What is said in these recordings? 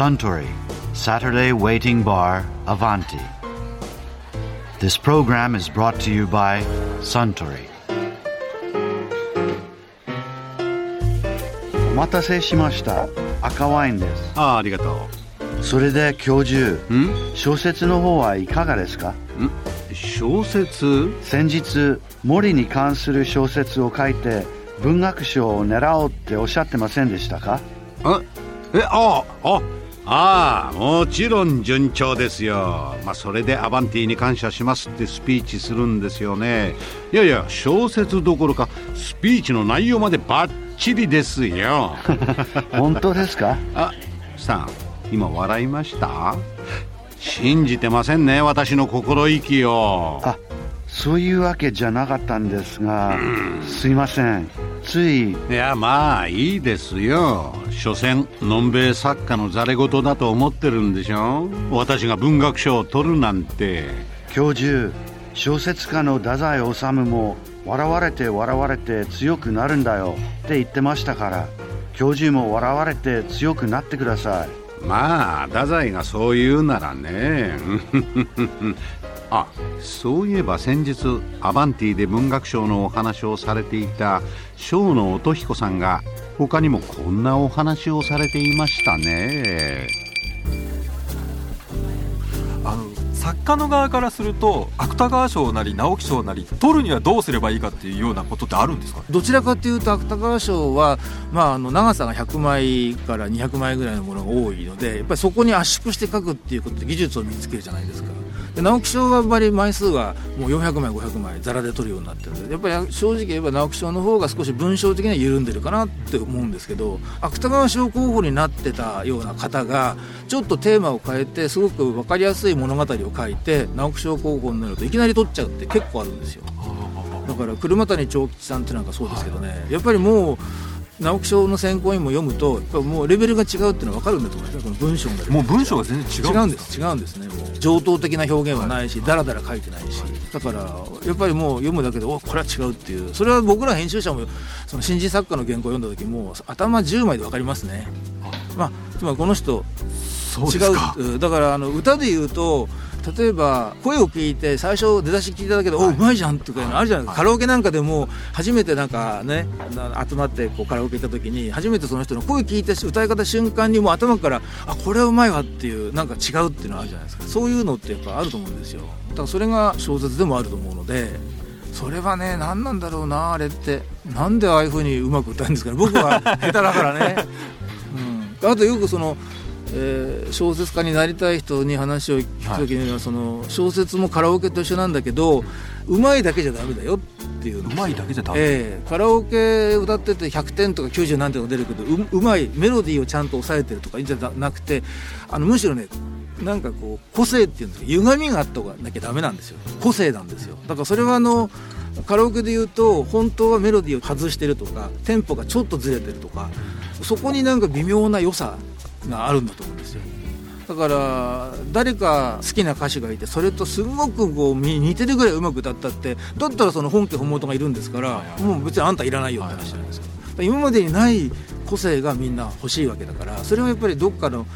Suntory Saturday Waiting Bar Avanti. This program is brought to you by Suntory. お待たせしました。赤ワインです。ああありがとそれで教授う。ん？小説の方はいかがですか？小説？先日森に関する小説を書いて文学賞を狙おうっておっしゃってませんでしたか？あえああああもちろん順調ですよ。まあそれでアバンティに感謝しますってスピーチするんですよね。いやいや小説どころかスピーチの内容までバッチリですよ。本当ですか？あさん今笑いました？信じてませんね私の心意気を。あそういうわけじゃなかったんですがすいません。ついいやまあいいですよ。所詮のんべえ作家のざれ言だと思ってるんでしょ私が文学賞を取るなんて。教授小説家の太宰治も笑われて笑われて強くなるんだよ。って言ってましたから教授も笑われて強くなってください。まあ太宰がそう言うならねあそういえば先日アバンティで文学賞のお話をされていた生野音彦さんが他にもこんなお話をされていましたね。あの作家の側からすると芥川賞なり直木賞なり取るにはどうすればいいかっていうようなことってあるんですか？どちらかというと芥川賞は、まあ、あの長さが100枚から200枚ぐらいのものが多いのでやっぱりそこに圧縮して書くっていうことで技術を身につけるじゃないですかで直木賞はやっぱり枚数がもう400枚500枚ざらで取るようになってるのでやっぱり正直言えば直木賞の方が少し文章的には緩んでるかなって思うんですけど芥川賞候補になってたような方がちょっとテーマを変えてすごく分かりやすい物語を書いて直木賞候補になるといきなり取っちゃうって結構あるんですよ。だから車谷長吉さんってなんかそうですけどね、やっぱりもう直木賞の選考員も読むとやっぱもうレベルが違うっていうのは分かるんだと思いますこの文章のレベルもう文章が全然違違うんんです。す違うんですね。もう上等的な表現はないしだらだら書いてないし。だからやっぱりもう読むだけでおこれは違うっていう。それは僕ら編集者もその新人作家の原稿を読んだ時もう頭10枚で分かりますね。まあつまりこの人違そうだからあの歌で言うと例えば声を聞いて最初出だし聞いただけで、おうまいじゃんとかいうのあるじゃないですか、カラオケなんかでも初めてなんかねな集まってこうカラオケ行った時に初めてその人の声聞いて歌い方瞬間にもう頭からあこれはうまいわっていうなんか違うっていうのあるじゃないですか。そういうのってやっぱあると思うんですよ。だからそれが小説でもあると思うのでそれはね何なんだろうなあれってなんでああいうふうにうまく歌うんですかね。僕は下手だからね、うん、あとよくそのえー小説家になりたい人に話を聞くときには、その小説もカラオケと一緒なんだけどうまいだけじゃダメだよっていうの。うまいだけじゃダメ、ええカラオケ歌ってて100点とか90何点が出るけどううまいメロディーをちゃんと抑えてるとかいいんじゃなくてあのむしろねなんかこう個性っていうんですか歪みがあったなきゃダメなんですよ。個性なんですよ。だからそれはあのカラオケで言うと本当はメロディーを外してるとかテンポがちょっとずれてるとかそこになんか微妙な良さがあるんだと思うんですよ。だから誰か好きな歌手がいてそれとすごくこうみ似てるぐらいうまく歌ったってだったらその本家本元がいるんですからもう別にあんたいらないよって話じゃないですか。今までにない個性がみんな欲しいわけだからそれはやっぱりどっかの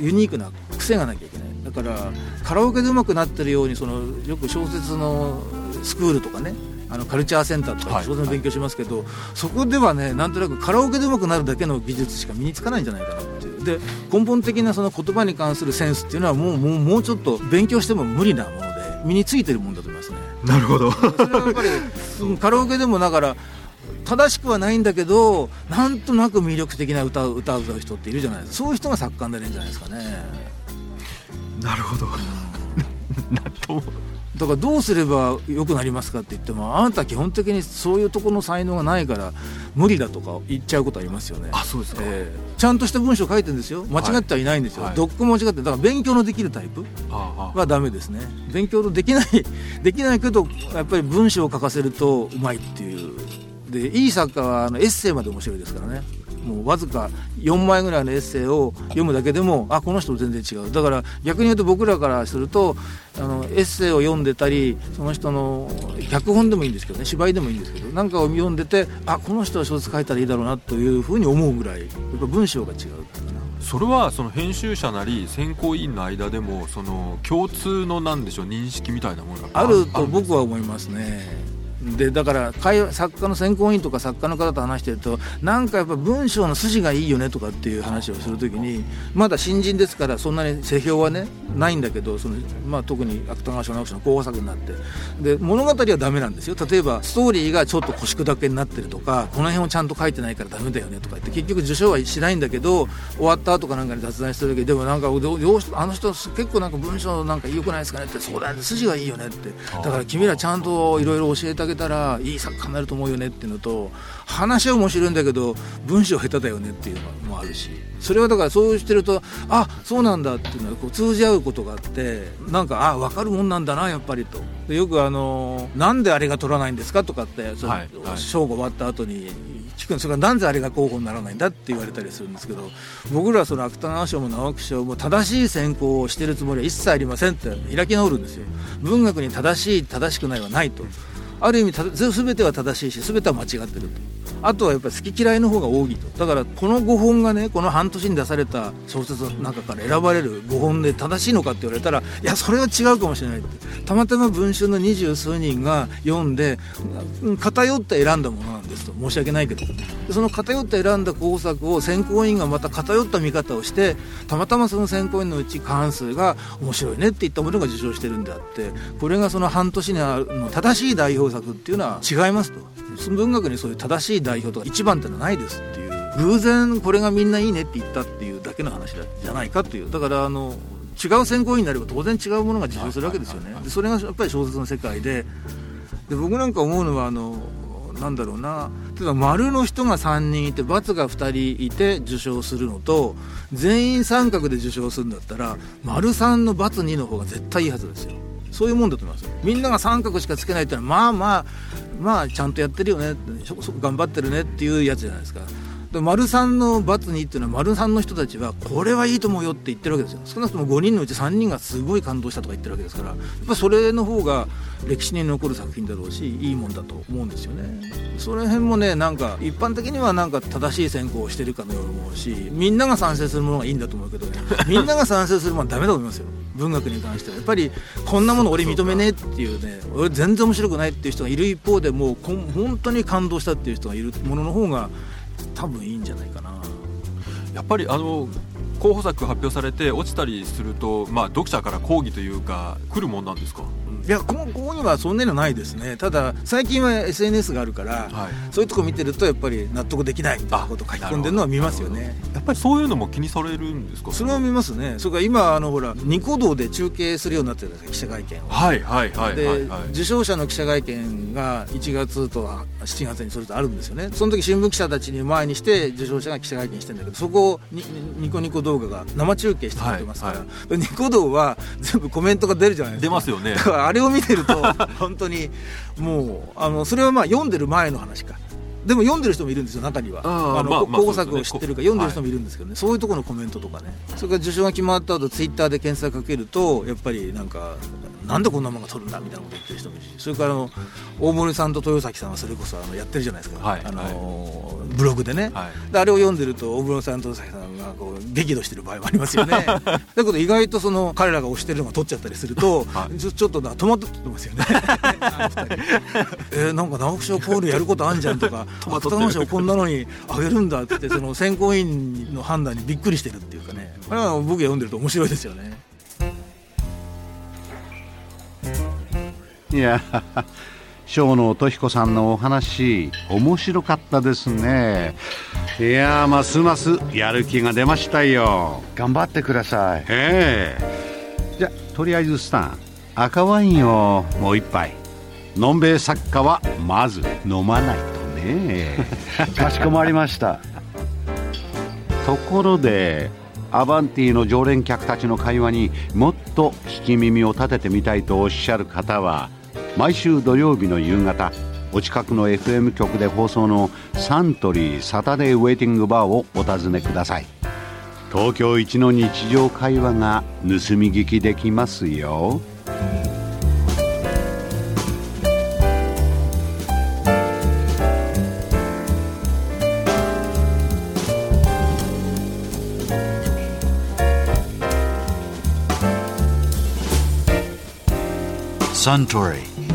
ユニークな癖がなきゃいけない。だからカラオケでうまくなってるようにそのよく小説のスクールとかねあのカルチャーセンターとかはい。小説の勉強しますけど、そこではねなんとなくカラオケでうまくなるだけの技術しか身につかないんじゃないかなっていう。で根本的なその言葉に関するセンスっていうのはもうもうもうちょっと勉強しても無理なもので身についてるもんだと思いますね。なるほど。カラオケでもだから正しくはないんだけどなんとなく魅力的な歌を歌う人っているじゃないですか。そういう人が作家になれるんじゃないですかね。なるほど だからどうすれば良くなりますかって言ってもあなたは基本的にそういうところの才能がないから無理だとか言っちゃうことありますよね。あそうですか、ええ。ちゃんとした文章書いてるんですよ。間違ってはいないんですよ、はい。どっこも間違ってだから勉強のできるタイプはダメですね。勉強のできない できないけどやっぱり文章を書かせるとうまいっていう。でいい作家はあのエッセイまで面白いですからねもうわずか4枚ぐらいのエッセイを読むだけでもあこの人全然違う。だから逆に言うと僕らからするとあのエッセイを読んでたりその人の脚本でもいいんですけどね芝居でもいいんですけどなんかを読んでてあこの人は小説書いたらいいだろうなというふうに思うぐらいやっぱ文章が違うそれはその編集者なり選考委員の間でもその共通のなんでしょう認識みたいなものがあると僕は思いますね。でだから作家の選考委員とか作家の方と話してるとなんかやっぱ文章の筋がいいよねとかっていう話をするときにまだ新人ですからそんなに世評はねないんだけどその、まあ、特に芥川賞直木の候補作になって。で物語はダメなんですよ。例えばストーリーがちょっと腰砕けになってるとかこの辺をちゃんと書いてないからダメだよねとか言って結局受賞はしないんだけど終わった後かなんかに雑談してる時でもなんかあの人結構なんか文章なんか良くないですかねってそうだね筋がいいよねって。だから君らちゃんといろいろ教えてあげたらいい作家になると思うよねっていうのと話は面白いんだけど文章下手だよねっていうのもあるしそれはだからそうしてるとあそうなんだっていうのはこう通じ合うことがあってなんかあ分かるもんなんだなやっぱりと。でよくあのなんであれが取らないんですかとかってその、はいはい、終わった後に聞くそれからなんであれが候補にならないんだって言われたりするんですけど僕らその芥川賞も直木賞も正しい選考をしてるつもりは一切ありませんって開き直るんですよ。文学に正しい正しくないはないと。ある意味全ては正しいし全ては間違ってると。あとはやっぱり好き嫌いの方が多いと。だからこの5本がねこの半年に出された小説の中から選ばれる5本で正しいのかって言われたらいやそれは違うかもしれないって。たまたま文春の二十数人が読んで偏って選んだものなんですと。申し訳ないけどその偏って選んだ工作を選考委員がまた偏った見方をしてたまたまその選考委員のうち過半数が面白いねって言ったものが受賞してるんであってこれがその半年にあるの正しい代表作っていうのは違いますと。文学にそういう正しい代表とか一番ってのはないですっていう。偶然これがみんないいねって言ったっていうだけの話じゃないかっていう。だからあの違う選考委員になれば当然違うものが受賞するわけですよね。でそれがやっぱり小説の世界でで僕なんか思うのはあのなんだろうな。例えば丸の人が3人いて×が2人いて受賞するのと全員三角で受賞するんだったら丸3の ×2 の方が絶対いいはずですよそういうもんだと思いますみんなが三角しかつけないってのはまあまあまあちゃんとやってるよね。頑張ってるねっていうやつじゃないですか。で丸三の×にっていうのは丸三の人たちはこれはいいと思うよって言ってるわけですよ。少なくとも5人のうち3人がすごい感動したとか言ってるわけですから。やっぱそれの方が歴史に残る作品だろうしいいもんだと思うんですよね。その辺もねなんか一般的にはなんか正しい選考をしてるかのように思うしみんなが賛成するものがいいんだと思うけど、ね、みんなが賛成するものはダメだと思いますよ。文学に関してはやっぱりこんなもの俺認めねえっていうね俺全然面白くないっていう人がいる一方でもう本当に感動したっていう人がいるものの方が多分いいんじゃないかな。やっぱりあの候補作発表されて落ちたりすると、まあ、読者から抗議というか来るもんなんですか？いやここにはそんなのないですね。ただ最近は SNS があるから、はい、そういうとこ見てるとやっぱり納得できないみたいなこと書き込んでるのは見ますよね。やっぱりそういうのも気にされるんですか？それは見ますね。それから今あのほらニコ動で中継するようになってるんです記者会見を。はいはいはいで、はいはい、受賞者の記者会見が1月と7月にそれとあるんですよね。その時新聞記者たちに前にして受賞者が記者会見してるんだけどそこをニコニコ動画が生中継してくれてますから、はい。はい、ニコ動は全部コメントが出るじゃないですか。出ますよね。だからあれを見てると 本当にもうあのそれはまあ読んでる前の話か。でも読んでる人もいるんですよ中には。あの、まあ、候補作を知ってるか読んでる人もいるんですけどね、はい、そういうところのコメントとかね。それから受賞が決まった後ツイッターで検索かけるとやっぱりなんかなんでこんなものが取るんだみたいなこと言ってる人もいるしそれからあの大森さんと豊崎さんはそれこそあのやってるじゃないですか、はい、あの、はい、ブログでね、はい、であれを読んでると大森さんと豊崎さんがこう激怒してる場合もありますよね。だけど意外とその彼らが推してるのが取っちゃったりすると、はい、ちょちょっとな戸惑ってますよね。えー、なんか直木賞コールやることあんじゃんとか芥川賞こんなのにあげるんだってその選考委員の判断にびっくりしてるっていうかね。これは僕が読んでると面白いですよね。いや小野俊彦さんのお話面白かったですね。いやますますやる気が出ましたよ。頑張ってください。ええ。じゃとりあえずスタン赤ワインをもう一杯。のんべえ作家はまず飲まないとね。かしこまりました。ところでアバンティの常連客たちの会話にもっと聞き耳を立ててみたいとおっしゃる方は毎週土曜日の夕方お近くの FM 局で放送のサントリーサタデーウェイティングバーをお尋ねください。東京一の日常会話が盗み聞きできますよ。Suntory,